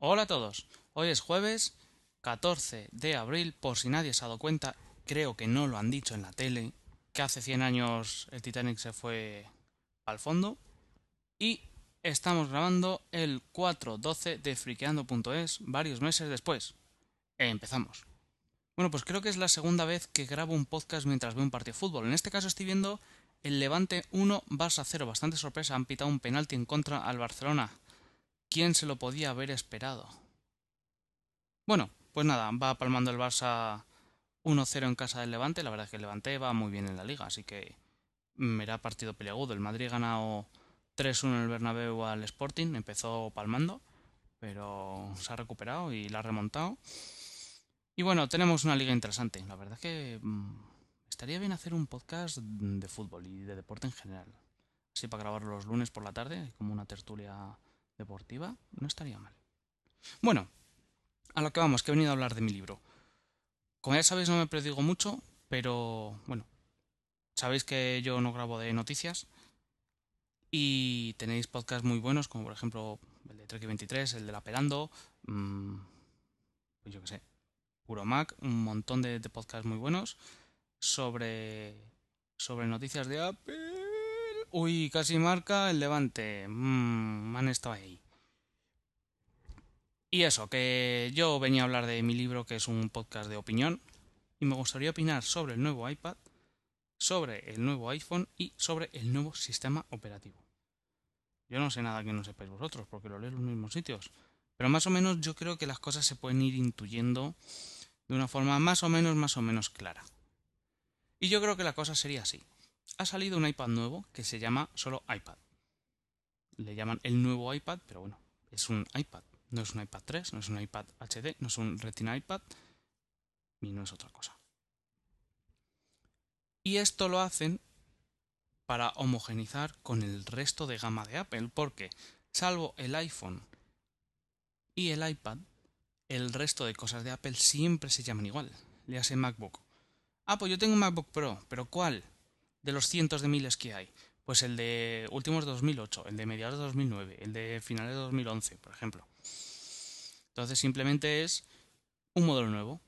Hola a todos. Hoy es jueves 14 de abril, por si nadie se ha dado cuenta, creo que no lo han dicho en la tele, que hace 100 años el Titanic se fue al fondo. Y estamos grabando el 4.12 de friqueando.es varios meses después. Empezamos. Bueno, pues creo que es la segunda vez que grabo un podcast mientras veo un partido de fútbol. En este caso estoy viendo el Levante 1, Barça 0. Bastante sorpresa, han pitado un penalti en contra al Barcelona. ¿Quién se lo podía haber esperado? Bueno, pues nada, va palmando el Barça 1-0 en casa del Levante. La verdad es que el Levante va muy bien en la liga, así que da partido peliagudo. El Madrid ha ganado 3-1 en el Bernabéu al Sporting, empezó palmando, pero se ha recuperado y la ha remontado. Y bueno, tenemos una liga interesante. La verdad es que mm, estaría bien hacer un podcast de fútbol y de deporte en general. Así para grabar los lunes por la tarde, como una tertulia deportiva, no estaría mal. Bueno, a lo que vamos, que he venido a hablar de mi libro. Como ya sabéis, no me predigo mucho, pero bueno, sabéis que yo no grabo de noticias y tenéis podcasts muy buenos, como por ejemplo el de Trek 23, el de La Pelando, mmm, pues yo qué sé, Puro Mac, un montón de, de, podcasts muy buenos sobre, sobre noticias de Apple Uy, casi marca el Levante. Mmm, han estado ahí. Y eso, que yo venía a hablar de mi libro, que es un podcast de opinión, y me gustaría opinar sobre el nuevo iPad, sobre el nuevo iPhone y sobre el nuevo sistema operativo. Yo no sé nada que no sepáis vosotros, porque lo leo en los mismos sitios. Pero más o menos yo creo que las cosas se pueden ir intuyendo de una forma más o menos, más o menos clara. Y yo creo que la cosa sería así ha salido un iPad nuevo que se llama solo iPad. Le llaman el nuevo iPad, pero bueno, es un iPad. No es un iPad 3, no es un iPad HD, no es un Retina iPad y no es otra cosa. Y esto lo hacen para homogenizar con el resto de gama de Apple, porque salvo el iPhone y el iPad, el resto de cosas de Apple siempre se llaman igual. Le hace MacBook. Ah, pues yo tengo un MacBook Pro, pero ¿cuál? De los cientos de miles que hay? Pues el de últimos de 2008, el de mediados de 2009, el de finales de 2011, por ejemplo. Entonces simplemente es un modelo nuevo.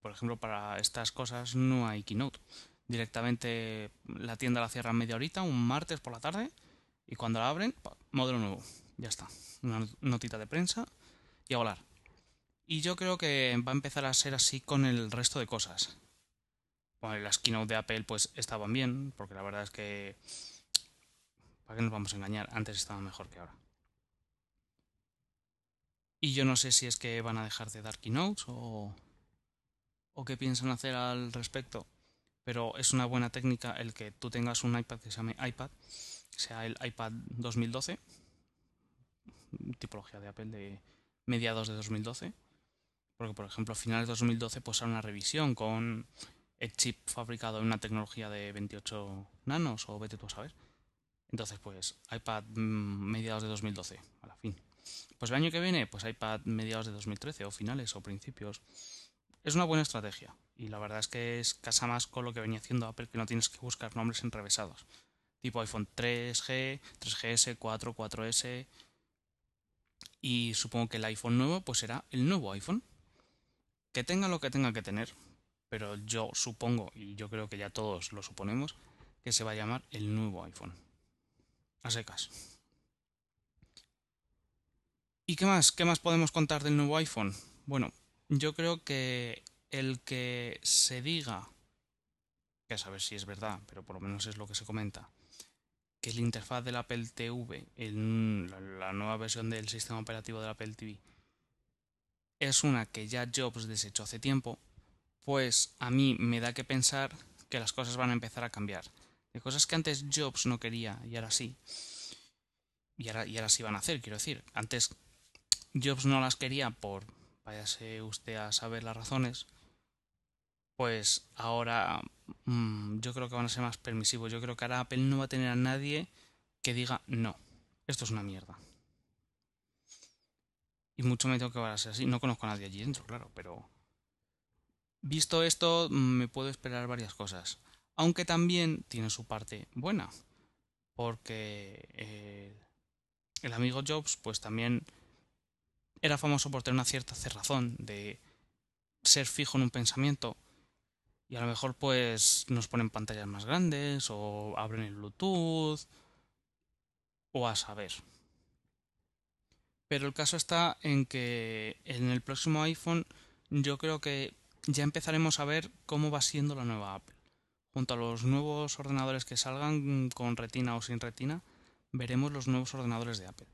Por ejemplo, para estas cosas no hay Keynote. Directamente la tienda la cierran media horita, un martes por la tarde, y cuando la abren, modelo nuevo. Ya está. Una notita de prensa y a volar. Y yo creo que va a empezar a ser así con el resto de cosas. Bueno, las keynote de Apple pues estaban bien, porque la verdad es que... ¿Para qué nos vamos a engañar? Antes estaban mejor que ahora. Y yo no sé si es que van a dejar de dar keynotes o, o qué piensan hacer al respecto. Pero es una buena técnica el que tú tengas un iPad que se llame iPad, sea el iPad 2012, tipología de Apple de mediados de 2012. Porque, por ejemplo, a finales de 2012 pues una revisión con el chip fabricado en una tecnología de 28 nanos o vete tú a saber. Entonces, pues iPad mm, mediados de 2012, a la fin. Pues el año que viene, pues iPad mediados de 2013 o finales o principios. Es una buena estrategia y la verdad es que es casa más con lo que venía haciendo Apple que no tienes que buscar nombres enrevesados. Tipo iPhone 3G, 3GS, 4, 4S y supongo que el iPhone nuevo pues será el nuevo iPhone. Que tenga lo que tenga que tener, pero yo supongo, y yo creo que ya todos lo suponemos, que se va a llamar el nuevo iPhone. A secas. ¿Y qué más? ¿Qué más podemos contar del nuevo iPhone? Bueno, yo creo que el que se diga, que a saber si es verdad, pero por lo menos es lo que se comenta, que la interfaz del Apple TV, en la nueva versión del sistema operativo del Apple TV, es una que ya Jobs desechó hace tiempo, pues a mí me da que pensar que las cosas van a empezar a cambiar. De cosas que antes Jobs no quería y ahora sí. Y ahora, y ahora sí van a hacer, quiero decir. Antes Jobs no las quería por, váyase usted a saber las razones, pues ahora mmm, yo creo que van a ser más permisivos. Yo creo que ahora Apple no va a tener a nadie que diga no, esto es una mierda. Y mucho me tengo que va a ser así. No conozco a nadie allí dentro, claro, pero Visto esto, me puedo esperar varias cosas. Aunque también tiene su parte buena. Porque eh, el amigo Jobs, pues también era famoso por tener una cierta cerrazón de ser fijo en un pensamiento y a lo mejor pues nos ponen pantallas más grandes o abren el Bluetooth o a saber. Pero el caso está en que en el próximo iPhone yo creo que ya empezaremos a ver cómo va siendo la nueva Apple. Junto a los nuevos ordenadores que salgan con retina o sin retina, veremos los nuevos ordenadores de Apple.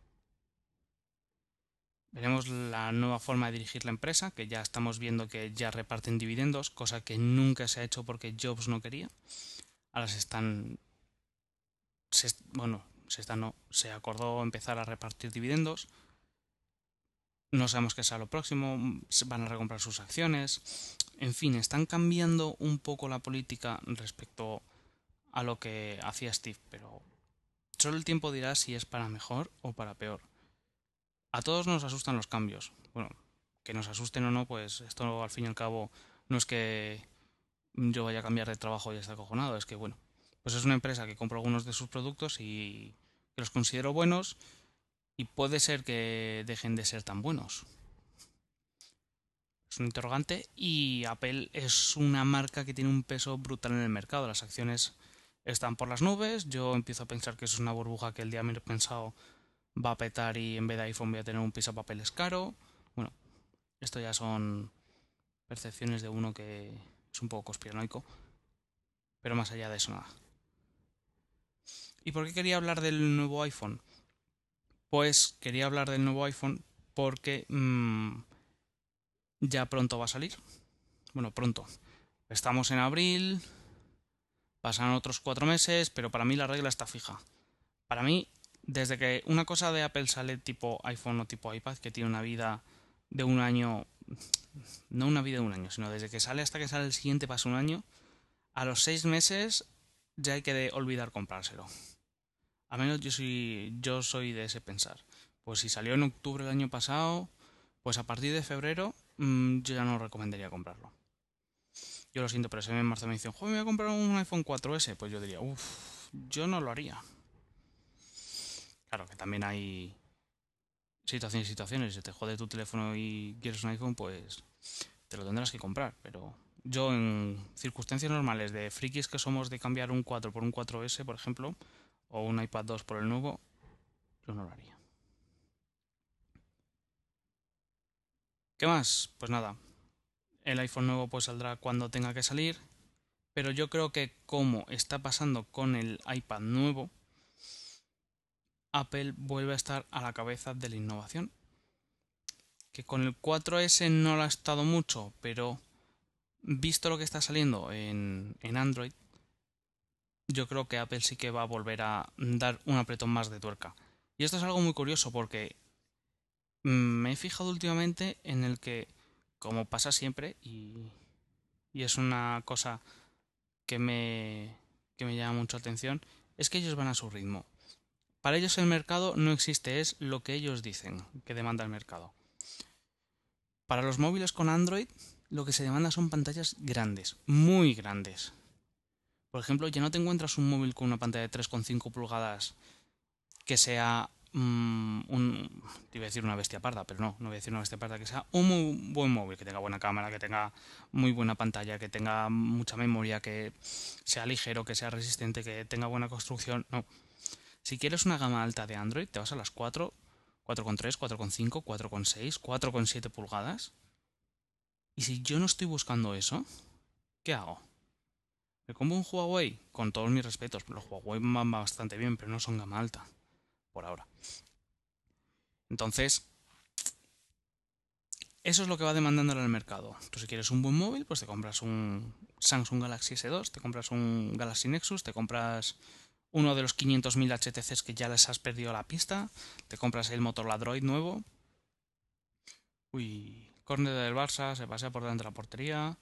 Veremos la nueva forma de dirigir la empresa, que ya estamos viendo que ya reparten dividendos, cosa que nunca se ha hecho porque Jobs no quería. Ahora se están. bueno, se no. Se acordó empezar a repartir dividendos. No sabemos qué será lo próximo. Van a recomprar sus acciones. En fin, están cambiando un poco la política respecto a lo que hacía Steve, pero solo el tiempo dirá si es para mejor o para peor. A todos nos asustan los cambios. Bueno, que nos asusten o no, pues esto al fin y al cabo no es que yo vaya a cambiar de trabajo y esté acojonado, es que bueno, pues es una empresa que compro algunos de sus productos y que los considero buenos y puede ser que dejen de ser tan buenos. Es un interrogante y Apple es una marca que tiene un peso brutal en el mercado. Las acciones están por las nubes. Yo empiezo a pensar que es una burbuja que el día menos pensado va a petar y en vez de iPhone voy a tener un piso papeles caro. Bueno, esto ya son percepciones de uno que es un poco conspiranoico. Pero más allá de eso, nada. ¿Y por qué quería hablar del nuevo iPhone? Pues quería hablar del nuevo iPhone porque mm, ya pronto va a salir. Bueno, pronto. Estamos en abril. Pasan otros cuatro meses, pero para mí la regla está fija. Para mí desde que una cosa de Apple sale tipo iPhone o tipo iPad, que tiene una vida de un año, no una vida de un año, sino desde que sale hasta que sale el siguiente pasa un año, a los seis meses ya hay que olvidar comprárselo. A menos yo soy, yo soy de ese pensar. Pues si salió en octubre del año pasado, pues a partir de febrero mm, yo ya no recomendaría comprarlo. Yo lo siento, pero si en marzo me dicen, joder, me voy a comprar un iPhone 4S, pues yo diría, uff, yo no lo haría. Claro que también hay situaciones y situaciones. Si te jode tu teléfono y quieres un iPhone, pues te lo tendrás que comprar. Pero yo en circunstancias normales de frikis que somos de cambiar un 4 por un 4S, por ejemplo, o un iPad 2 por el nuevo, yo no lo haría. ¿Qué más? Pues nada. El iPhone nuevo pues saldrá cuando tenga que salir. Pero yo creo que como está pasando con el iPad nuevo, Apple vuelve a estar a la cabeza de la innovación. Que con el 4S no lo ha estado mucho, pero visto lo que está saliendo en, Android, yo creo que Apple sí que va a volver a dar un apretón más de tuerca. Y esto es algo muy curioso porque me he fijado últimamente en el que, como pasa siempre, y, y es una cosa que me, que me llama mucho atención, es que ellos van a su ritmo. Para ellos el mercado no existe, es lo que ellos dicen que demanda el mercado. Para los móviles con Android, lo que se demanda son pantallas grandes, muy grandes. Por ejemplo, ya no te encuentras un móvil con una pantalla de 3,5 pulgadas que sea mm, un. Te iba a decir una bestia parda, pero no, no voy a decir una bestia parda, que sea un muy buen móvil, que tenga buena cámara, que tenga muy buena pantalla, que tenga mucha memoria, que sea ligero, que sea resistente, que tenga buena construcción. No si quieres una gama alta de Android, te vas a las 4, 4,3, 4,5, 4,6, 4,7 pulgadas. Y si yo no estoy buscando eso, ¿qué hago? ¿Me compro un Huawei? Con todos mis respetos, los Huawei van bastante bien, pero no son gama alta. Por ahora. Entonces, eso es lo que va demandando el mercado. Tú si quieres un buen móvil, pues te compras un Samsung Galaxy S2, te compras un Galaxy Nexus, te compras uno de los 500.000 HTCs que ya les has perdido la pista, te compras el Motorola Droid nuevo. Uy, córner del Barça, se pasea por delante de la portería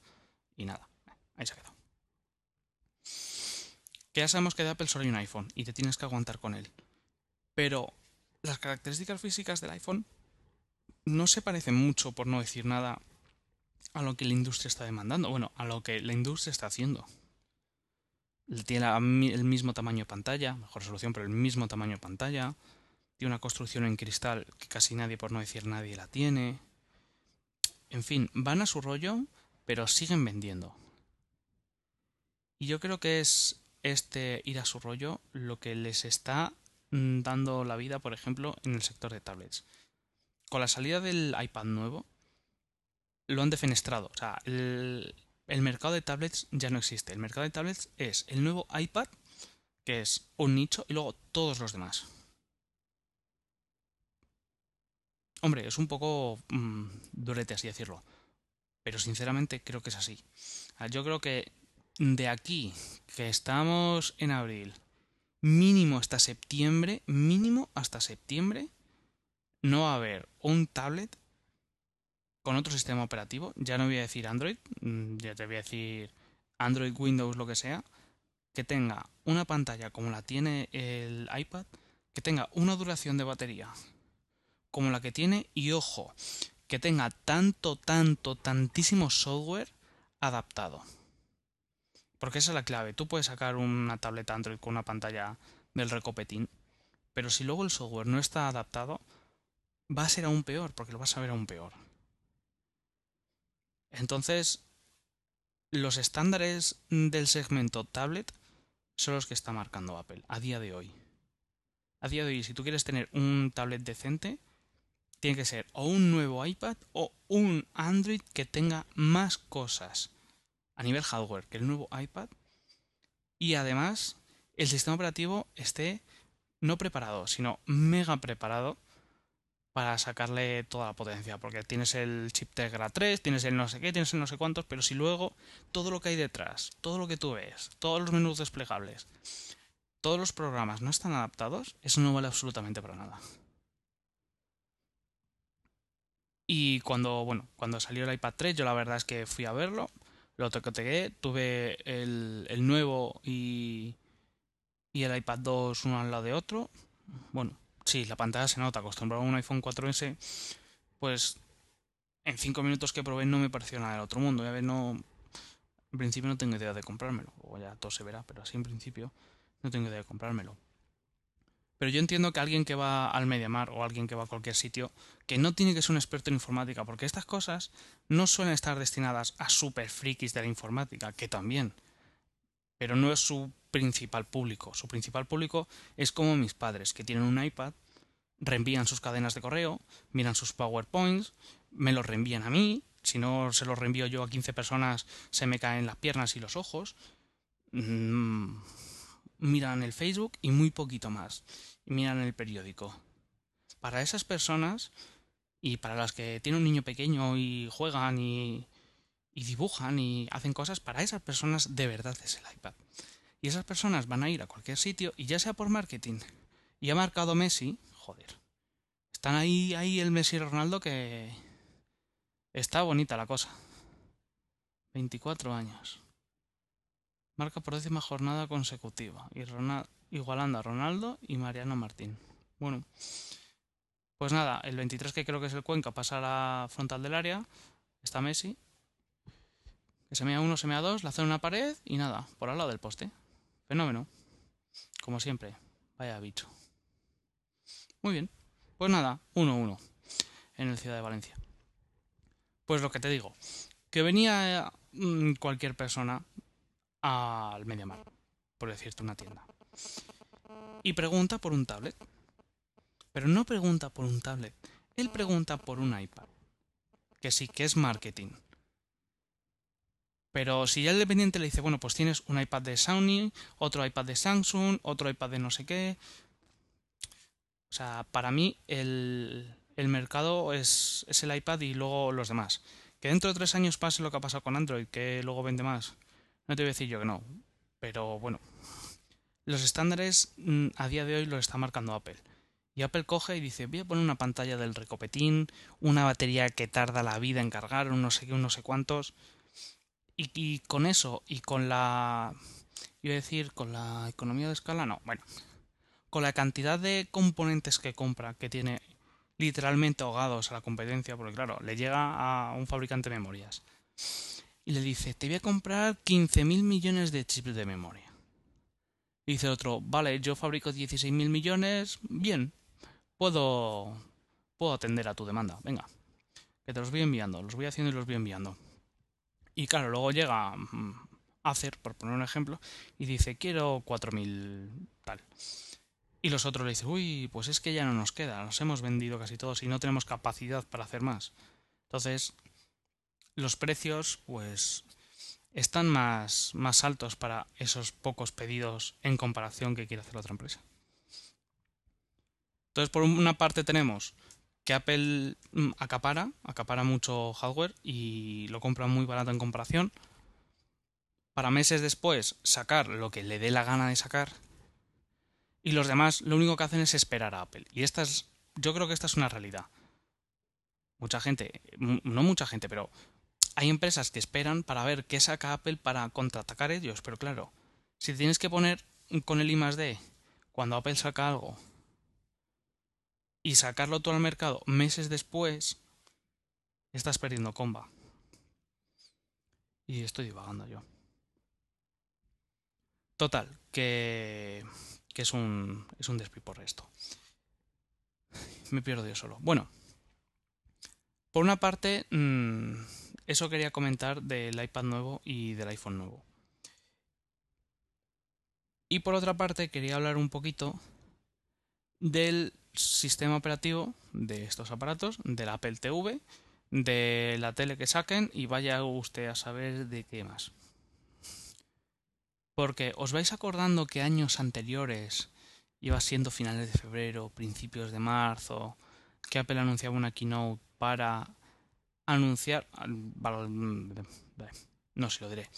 y nada, ahí se ha quedado. Que ya sabemos que de Apple solo hay un iPhone y te tienes que aguantar con él. Pero las características físicas del iPhone no se parecen mucho, por no decir nada, a lo que la industria está demandando. Bueno, a lo que la industria está haciendo tiene el mismo tamaño de pantalla, mejor resolución, pero el mismo tamaño de pantalla. tiene una construcción en cristal que casi nadie, por no decir nadie, la tiene. En fin, van a su rollo, pero siguen vendiendo. Y yo creo que es este ir a su rollo lo que les está mm, dando la vida, por ejemplo, en el sector de tablets. Con la salida del iPad nuevo, lo han defenestrado. O sea, el, el mercado de tablets ya no existe. El mercado de tablets es el nuevo iPad, que es un nicho, y luego todos los demás. Hombre, es un poco mmm, durete así decirlo. Pero sinceramente creo que es así. Yo creo que de aquí, que estamos en abril, mínimo hasta septiembre, mínimo hasta septiembre, no va a haber un tablet con otro sistema operativo. Ya no voy a decir Android, mm, ya te voy a decir Android, Windows, lo que sea, que tenga una pantalla como la tiene el iPad, que tenga una duración de batería como la que tiene y ojo, que tenga tanto, tanto, tantísimo software adaptado. Porque esa es la clave. Tú puedes sacar una tableta Android con una pantalla del recopetín, pero si luego el software no está adaptado, va a ser aún peor, porque lo vas a ver aún peor. Entonces, los estándares del segmento tablet son los que está marcando Apple a día de hoy. A día de hoy, si tú quieres tener un tablet decente, tiene que ser o un nuevo iPad o un Android que tenga más cosas a nivel hardware que el nuevo iPad y además el sistema operativo esté no preparado, sino mega preparado para sacarle toda la potencia, porque tienes el chip Tegra 3, tienes el no sé qué, tienes el no sé cuántos, pero si luego todo lo que hay detrás, todo lo que tú ves, todos los menús desplegables, todos los programas no están adaptados, eso no vale absolutamente para nada. Y cuando, bueno, cuando salió el iPad 3, yo la verdad es que fui a verlo, lo toqueteé, tuve el, el nuevo y, y el iPad 2 uno al lado de otro. Bueno, sí, la pantalla se nota, acostumbrado a un iPhone 4S, pues en 5 minutos que probé no me pareció nada del otro mundo. Ya ves, no, en principio no tengo idea de comprármelo, o ya todo se verá, pero así en principio no tengo idea de comprármelo. Pero yo entiendo que alguien que va al Mediamar o alguien que va a cualquier sitio, que no tiene que ser un experto en informática, porque estas cosas no suelen estar destinadas a super frikis de la informática, que también. Pero no es su principal público. Su principal público es como mis padres, que tienen un iPad, reenvían sus cadenas de correo, miran sus PowerPoints, me los reenvían a mí, si no se los reenvío yo a 15 personas, se me caen las piernas y los ojos. Mm, miran el Facebook y muy poquito más. Y miran el periódico. Para esas personas y para las que tienen un niño pequeño y juegan y, dibujan y hacen cosas, para esas personas de verdad es el iPad. Y esas personas van a ir a cualquier sitio y ya sea por marketing y ha marcado Messi, joder. Están ahí, ahí el Messi y Ronaldo que está bonita la cosa. 24 años marca por décima jornada consecutiva, y igualando a Ronaldo y Mariano Martín. Bueno, pues nada, el 23 que creo que es el Cuenca pasa a la frontal del área, está Messi, que se mea uno, se mea dos, la hace una pared y nada, por al lado del poste. Fenómeno. Como siempre, vaya bicho. Muy bien, pues nada, 1-1 en el Ciudad de Valencia. Pues lo que te digo, que venía mm, cualquier persona al Mediamar, por decirte una tienda. Y pregunta por un tablet. Pero no pregunta por un tablet, él pregunta por un iPad. Que sí, que es marketing. Pero si ya el dependiente le dice, bueno, pues tienes un iPad de Sony, otro iPad de Samsung, otro iPad de no sé qué. O sea, para mí el, el mercado es, es el iPad y luego los demás. Que dentro de tres años pase lo que ha pasado con Android, que luego vende más. No te voy a decir yo que no, pero bueno, los estándares mm, a día de hoy los está marcando Apple. Y Apple coge y dice, voy a poner una pantalla del recopetín, una batería que tarda la vida en cargar, no sé qué, no sé cuántos. Y, y, con eso, y con la... Iba a decir, con la economía de escala, no, bueno. Con la cantidad de componentes que compra, que tiene literalmente ahogados a la competencia, porque claro, le llega a un fabricante de memorias y le dice, te voy a comprar 15.000 millones de chips de memoria. Y dice otro, vale, yo fabrico 16.000 millones, bien. puedo, puedo atender a tu demanda. Venga, que te los voy enviando, los voy haciendo y los voy enviando. Y claro, luego llega mm, Acer, por poner un ejemplo, y dice, quiero 4.000 tal. Y los otros le dicen, uy, pues es que ya no nos queda, nos hemos vendido casi todos y no tenemos capacidad para hacer más. Entonces, los precios, pues, están más, más altos para esos pocos pedidos en comparación que quiere hacer la otra empresa. Entonces, por una parte tenemos que Apple mm, acapara, acapara mucho hardware y lo compra muy barato en comparación. Para meses después sacar lo que le dé la gana de sacar y los demás lo único que hacen es esperar a Apple. Y esta es, yo creo que esta es una realidad. Mucha gente, no mucha gente, pero hay empresas que esperan para ver qué saca Apple para contraatacar ellos. Pero claro, si tienes que poner con el I cuando Apple saca algo y sacarlo todo al mercado meses después, estás perdiendo comba. Y estoy divagando yo. Total, que que es un, es un despiporre esto. Me pierdo yo solo. Bueno, por una parte, mm, eso quería comentar del iPad nuevo y del iPhone nuevo. Y por otra parte, quería hablar un poquito del sistema operativo de estos aparatos, del Apple TV, de la tele que saquen y vaya usted a saber de qué más. Porque os vais acordando que años anteriores, iba siendo finales de febrero, principios de marzo, que Apple anunciaba una keynote para anunciar... No se lo diré.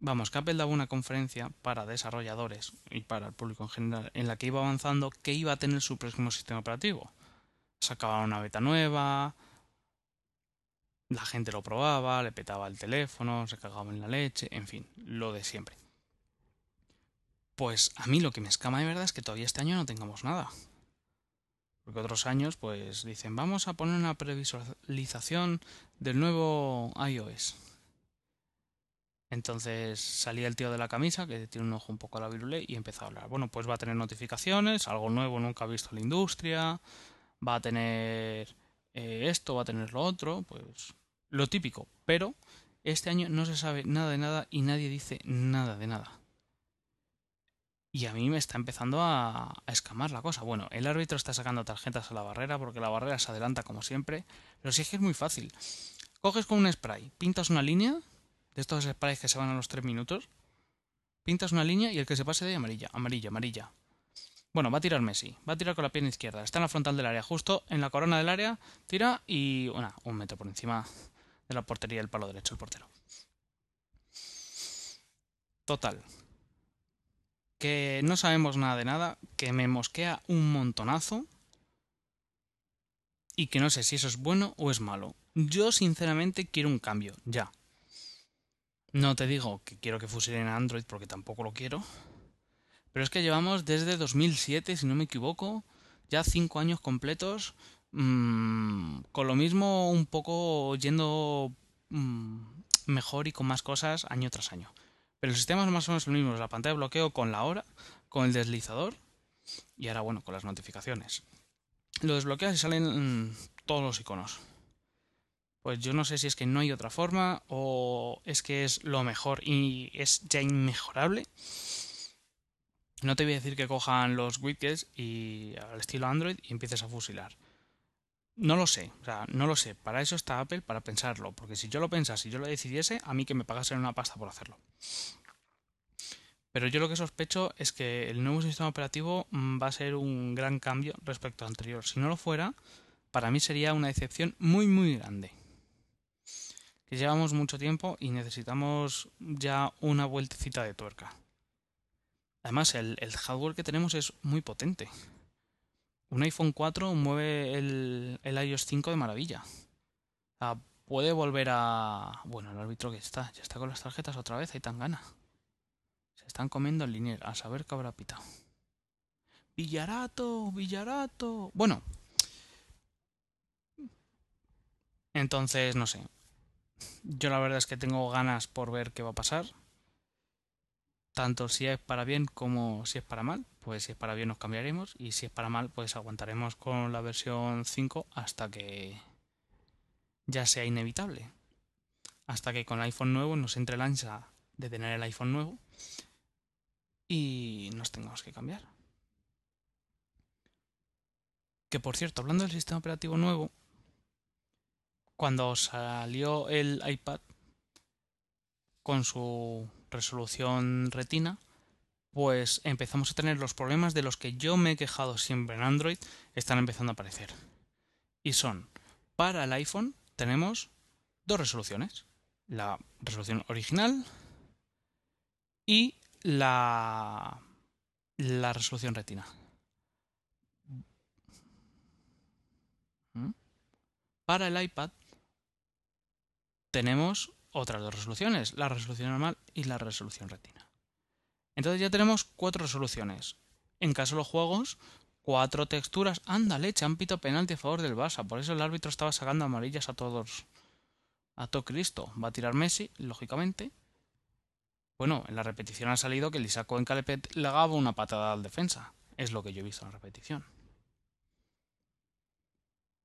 Vamos, que Apple daba una conferencia para desarrolladores y para el público en general, en la que iba avanzando que iba a tener su próximo sistema operativo. Sacaba una beta nueva, la gente lo probaba, le petaba el teléfono, se cagaba en la leche, en fin, lo de siempre. Pues a mí lo que me escama de verdad es que todavía este año no tengamos nada. Porque otros años, pues dicen, vamos a poner una previsualización del nuevo iOS. Entonces salía el tío de la camisa, que tiene un ojo un poco a la virule, y empezó a hablar. Bueno, pues va a tener notificaciones, algo nuevo nunca ha visto la industria, va a tener eh, esto, va a tener lo otro, pues lo típico. Pero este año no se sabe nada de nada y nadie dice nada de nada. Y a mí me está empezando a, escamar la cosa. Bueno, el árbitro está sacando tarjetas a la barrera porque la barrera se adelanta como siempre. Pero sí es que es muy fácil. Coges con un spray, pintas una línea, de estos sprays que se van a los 3 minutos, pintas una línea y el que se pase de amarilla, amarilla, amarilla. Bueno, va a tirar Messi, va a tirar con la pierna izquierda, está en la frontal del área, justo en la corona del área, tira y una, un metro por encima de la portería del palo derecho el portero. Total, que no sabemos nada de nada, que me mosquea un montonazo y que no sé si eso es bueno o es malo. Yo sinceramente quiero un cambio, ya. No te digo que quiero que fusilen a Android porque tampoco lo quiero. Pero es que llevamos desde 2007, si no me equivoco, ya cinco años completos mmm, con lo mismo un poco yendo mmm, mejor y con más cosas año tras año. Pero el sistema es más o menos el mismo, la pantalla de bloqueo con la hora, con el deslizador y ahora bueno, con las notificaciones. Lo desbloqueas y salen mm, todos los iconos. Pues yo no sé si es que no hay otra forma o es que es lo mejor y es ya inmejorable. No te voy a decir que cojan los widgets y al estilo Android y empieces a fusilar. No lo sé, o sea, no lo sé. Para eso está Apple, para pensarlo. Porque si yo lo pensase, si yo lo decidiese, a mí que me pagasen una pasta por hacerlo. Pero yo lo que sospecho es que el nuevo sistema operativo mm, va a ser un gran cambio respecto al anterior. Si no lo fuera, para mí sería una decepción muy, muy grande. Que llevamos mucho tiempo y necesitamos ya una vueltecita de tuerca. Además, el, el hardware que tenemos es muy potente un iPhone 4 mueve el, iOS 5 de maravilla. puede volver a... Bueno, el árbitro que está, ya está con las tarjetas otra vez, hay tan gana. Se están comiendo el linier, a saber qué habrá pitado. Villarato, Villarato. Bueno. Entonces, no sé. Yo la verdad es que tengo ganas por ver qué va a pasar. Tanto si es para bien como si es para mal. Pues si es para bien nos cambiaremos y si es para mal pues aguantaremos con la versión 5 hasta que ya sea inevitable. Hasta que con el iPhone nuevo nos entre la ansia de tener el iPhone nuevo y nos tengamos que cambiar. Que por cierto, hablando del sistema operativo nuevo, cuando salió el iPad con su resolución retina, pues empezamos a tener los problemas de los que yo me he quejado siempre en Android, están empezando a aparecer. Y son, para el iPhone tenemos dos resoluciones. La resolución original y la, la resolución retina. ¿Mm? Para el iPad tenemos otras dos resoluciones, la resolución normal y la resolución retina. Entonces ya tenemos cuatro resoluciones. En caso de los juegos, cuatro texturas. Ándale, champito penalti a favor del Barça. Por eso el árbitro estaba sacando amarillas a todos. A todo Cristo. Va a tirar Messi, lógicamente. Bueno, en la repetición ha salido que en Calepet le daba una patada al defensa. Es lo que yo he visto en la repetición.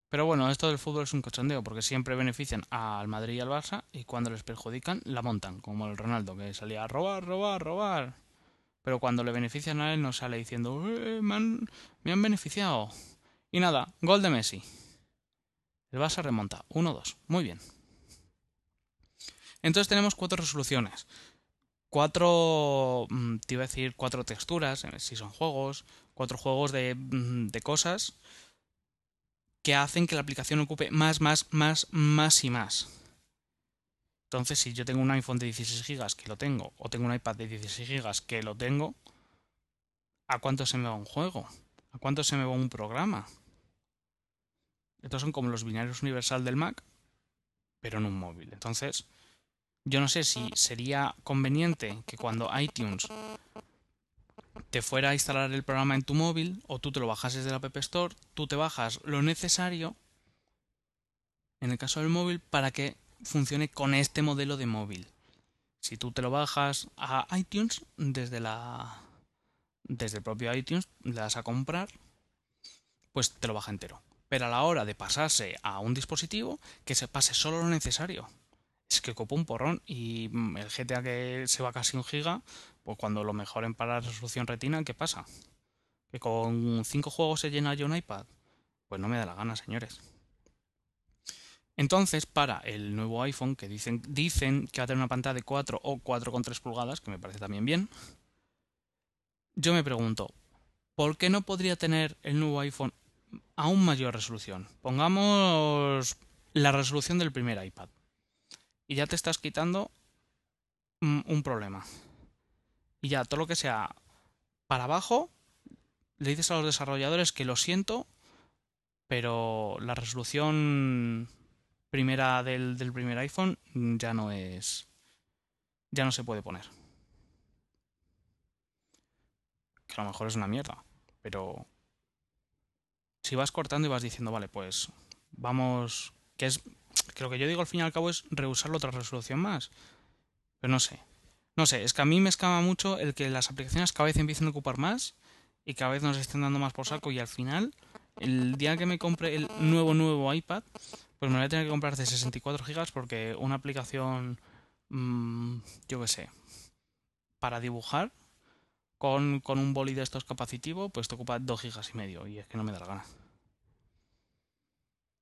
Pero bueno, esto del fútbol es un cochondeo porque siempre benefician al Madrid y al Barça y cuando les perjudican la montan, como el Ronaldo que salía a robar, robar, robar. Pero cuando le benefician a él no sale diciendo eh, me, han, me han beneficiado. Y nada, gol de Messi. El Barça remonta, 1-2. Muy bien. Entonces tenemos cuatro resoluciones cuatro, mm, te iba a decir cuatro texturas, eh, si son juegos, cuatro juegos de, mm, de cosas que hacen que la aplicación ocupe más, más, más, más y más. Entonces, si yo tengo un iPhone de 16 GB que lo tengo, o tengo un iPad de 16 GB que lo tengo, ¿a cuánto se me va un juego? ¿A cuánto se me va un programa? Estos son como los binarios universal del Mac, pero en un móvil. Entonces, yo no sé si sería conveniente que cuando iTunes te fuera a instalar el programa en tu móvil o tú te lo bajases de la App Store, tú te bajas lo necesario en el caso del móvil para que funcione con este modelo de móvil. Si tú te lo bajas a iTunes desde la desde el propio iTunes, le das a comprar, pues te lo baja entero. Pero a la hora de pasarse a un dispositivo, que se pase solo lo necesario es que copo un porrón y el GTA que se va casi un giga, pues cuando lo mejoren para la resolución retina, ¿qué pasa? ¿Que con cinco juegos se llena yo un iPad? Pues no me da la gana, señores. Entonces, para el nuevo iPhone, que dicen, dicen que va a tener una pantalla de 4 o 4,3 pulgadas, que me parece también bien, yo me pregunto, ¿por qué no podría tener el nuevo iPhone aún mayor resolución? Pongamos la resolución del primer iPad y ya te estás quitando un problema. Y ya todo lo que sea para abajo, le dices a los desarrolladores que lo siento, pero la resolución primera del, del primer iPhone ya no es. ya no se puede poner. Que a lo mejor es una mierda, pero si vas cortando y vas diciendo, vale, pues vamos, que es que lo que yo digo al fin y al cabo es reusarlo otra resolución más. Pero no sé. No sé, es que a mí me escama mucho el que las aplicaciones cada vez empiecen a ocupar más y cada vez nos estén dando más por saco y al final, el día que me compre el nuevo nuevo iPad, pues me voy a tener que comprar de 64 GB porque una aplicación, mmm, yo qué sé, para dibujar con, con un boli de estos capacitivo, pues te ocupa 2 GB y medio y es que no me da la gana.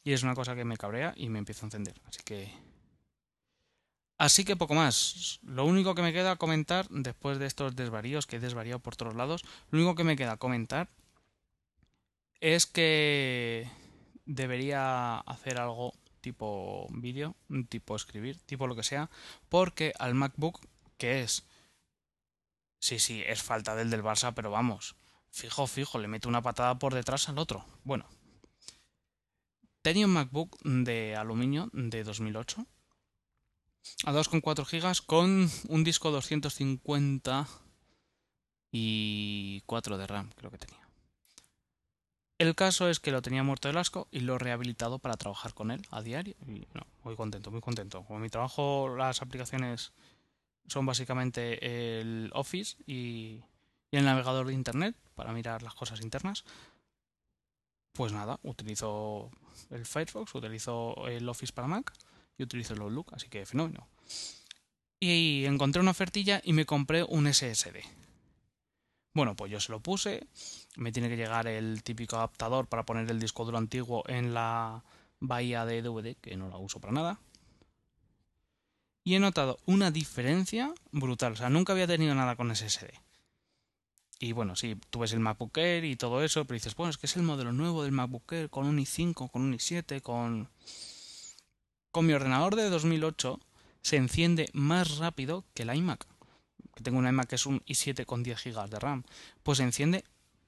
Y es una cosa que me cabrea y me empiezo a encender. Así que. Así que poco más. Lo único que me queda comentar, después de estos desvaríos que he desvariado por todos lados, lo único que me queda comentar es que debería hacer algo tipo vídeo, tipo escribir, tipo lo que sea, porque al MacBook, que es. Sí, sí, es falta del del Barça, pero vamos. Fijo, fijo, le meto una patada por detrás al otro. Bueno, Tenía un MacBook de aluminio de 2008 a 2,4 GB con un disco 250 y 4 de RAM, creo que tenía. El caso es que lo tenía muerto de asco y lo he rehabilitado para trabajar con él a diario. Y no, muy contento, muy contento. Como mi trabajo, las aplicaciones son básicamente el Office y, y el navegador de Internet para mirar las cosas internas. Pues nada, utilizo el Firefox, utilizo el Office para Mac y utilizo el Outlook, así que fenómeno. Y encontré una ofertilla y me compré un SSD. Bueno, pues yo se lo puse, me tiene que llegar el típico adaptador para poner el disco duro antiguo en la bahía de DVD, que no la uso para nada. Y he notado una diferencia brutal, o sea, nunca había tenido nada con SSD. Y bueno, sí, tú ves el MacBook Air y todo eso, pero dices, bueno, es que es el modelo nuevo del MacBook Air con un i5, con un i7, con... Con mi ordenador de 2008 se enciende más rápido que el iMac. Tengo un iMac que es un i7 con 10 GB de RAM. Pues se enciende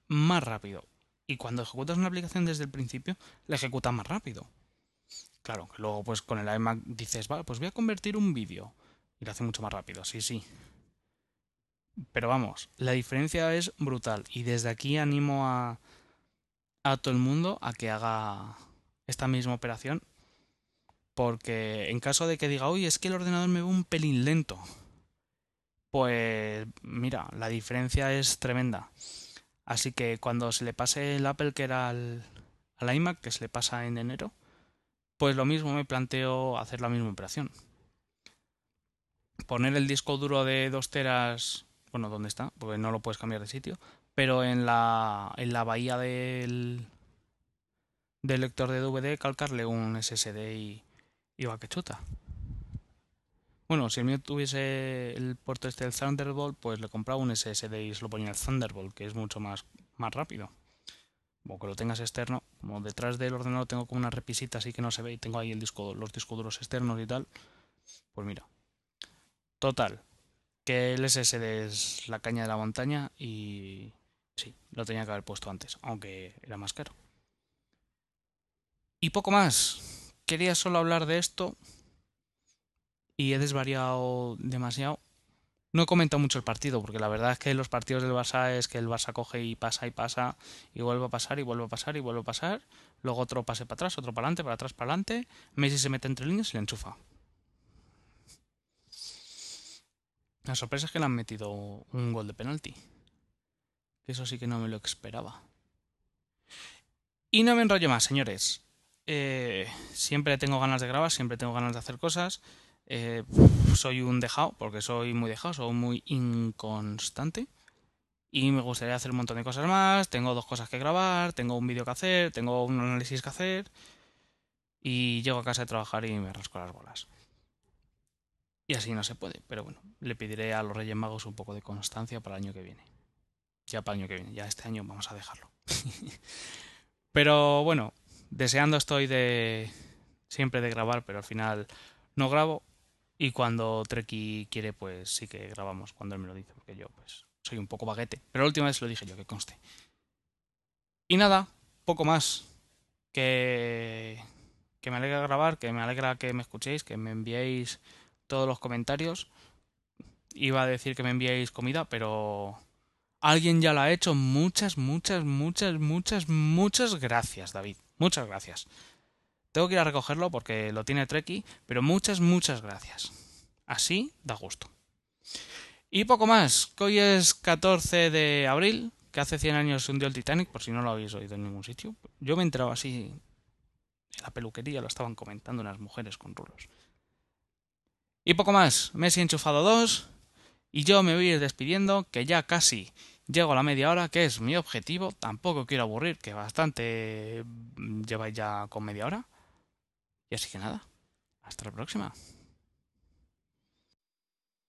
más rápido. Y cuando ejecutas una aplicación desde el principio, la ejecuta más rápido. Claro, que luego pues con el iMac dices, vale, pues voy a convertir un vídeo. Y lo hace mucho más rápido, sí, sí. Pero vamos, la diferencia es brutal. Y desde aquí animo a, a todo el mundo a que haga esta misma operación. Porque en caso de que diga, oye, es que el ordenador me ve un pelín lento. Pues mira, la diferencia es tremenda. Así que cuando se le pase el Apple que era al, al iMac, que se le pasa en enero, pues lo mismo me planteo hacer la misma operación. Poner el disco duro de 2 teras bueno, ¿dónde está? Porque no lo puedes cambiar de sitio. Pero en la, en la bahía del, del lector de DVD, calcarle un SSD y, va que chuta. Bueno, si el mío tuviese el puerto este del Thunderbolt, pues le compraba un SSD y se lo ponía el Thunderbolt, que es mucho más, más rápido. O que lo tengas externo, como detrás del ordenador tengo como una repisita así que no se ve y tengo ahí el disco, los discos duros externos y tal. Pues mira. Total, que el SSD es la caña de la montaña y sí, lo tenía que haber puesto antes, aunque era más caro. Y poco más. Quería solo hablar de esto y he desvariado demasiado. No he comentado mucho el partido, porque la verdad es que los partidos del Barça es que el Barça coge y pasa y pasa y vuelve a pasar y vuelve a pasar y vuelve a pasar. Luego otro pase para atrás, otro para adelante, para atrás, para adelante. Messi se mete entre líneas y le enchufa. La sorpresa es que le han metido un gol de penalti. Eso sí que no me lo esperaba. Y no me enrollo más, señores. Eh, siempre tengo ganas de grabar, siempre tengo ganas de hacer cosas. Eh, soy un dejado, porque soy muy dejado, soy muy inconstante. Y me gustaría hacer un montón de cosas más. Tengo dos cosas que grabar, tengo un vídeo que hacer, tengo un análisis que hacer. Y llego a casa de trabajar y me rasco las bolas. Y así no se puede. Pero bueno, le pediré a los Reyes Magos un poco de constancia para el año que viene. Ya para el año que viene, ya este año vamos a dejarlo. pero bueno, deseando estoy de siempre de grabar, pero al final no grabo. Y cuando Treki quiere, pues sí que grabamos cuando él me lo dice, porque yo pues soy un poco baguete. Pero la última vez lo dije yo, que conste. Y nada, poco más. Que, que me alegra grabar, que me alegra que me escuchéis, que me enviéis todos los comentarios. Iba a decir que me enviéis comida, pero alguien ya lo ha hecho. Muchas, muchas, muchas, muchas, muchas gracias, David. Muchas gracias. Tengo que ir a recogerlo porque lo tiene Treki, pero muchas, muchas gracias. Así da gusto. Y poco más, que hoy es 14 de abril, que hace 100 años se hundió el Titanic, por si no lo habéis oído en ningún sitio. Yo me he enterado así en la peluquería, lo estaban comentando unas mujeres con rulos. Y poco más, Messi enchufado 2 y yo me voy despidiendo que ya casi llego a la media hora, que es mi objetivo. Tampoco quiero aburrir, que bastante lleváis ya con media hora. Y así que nada, hasta la próxima.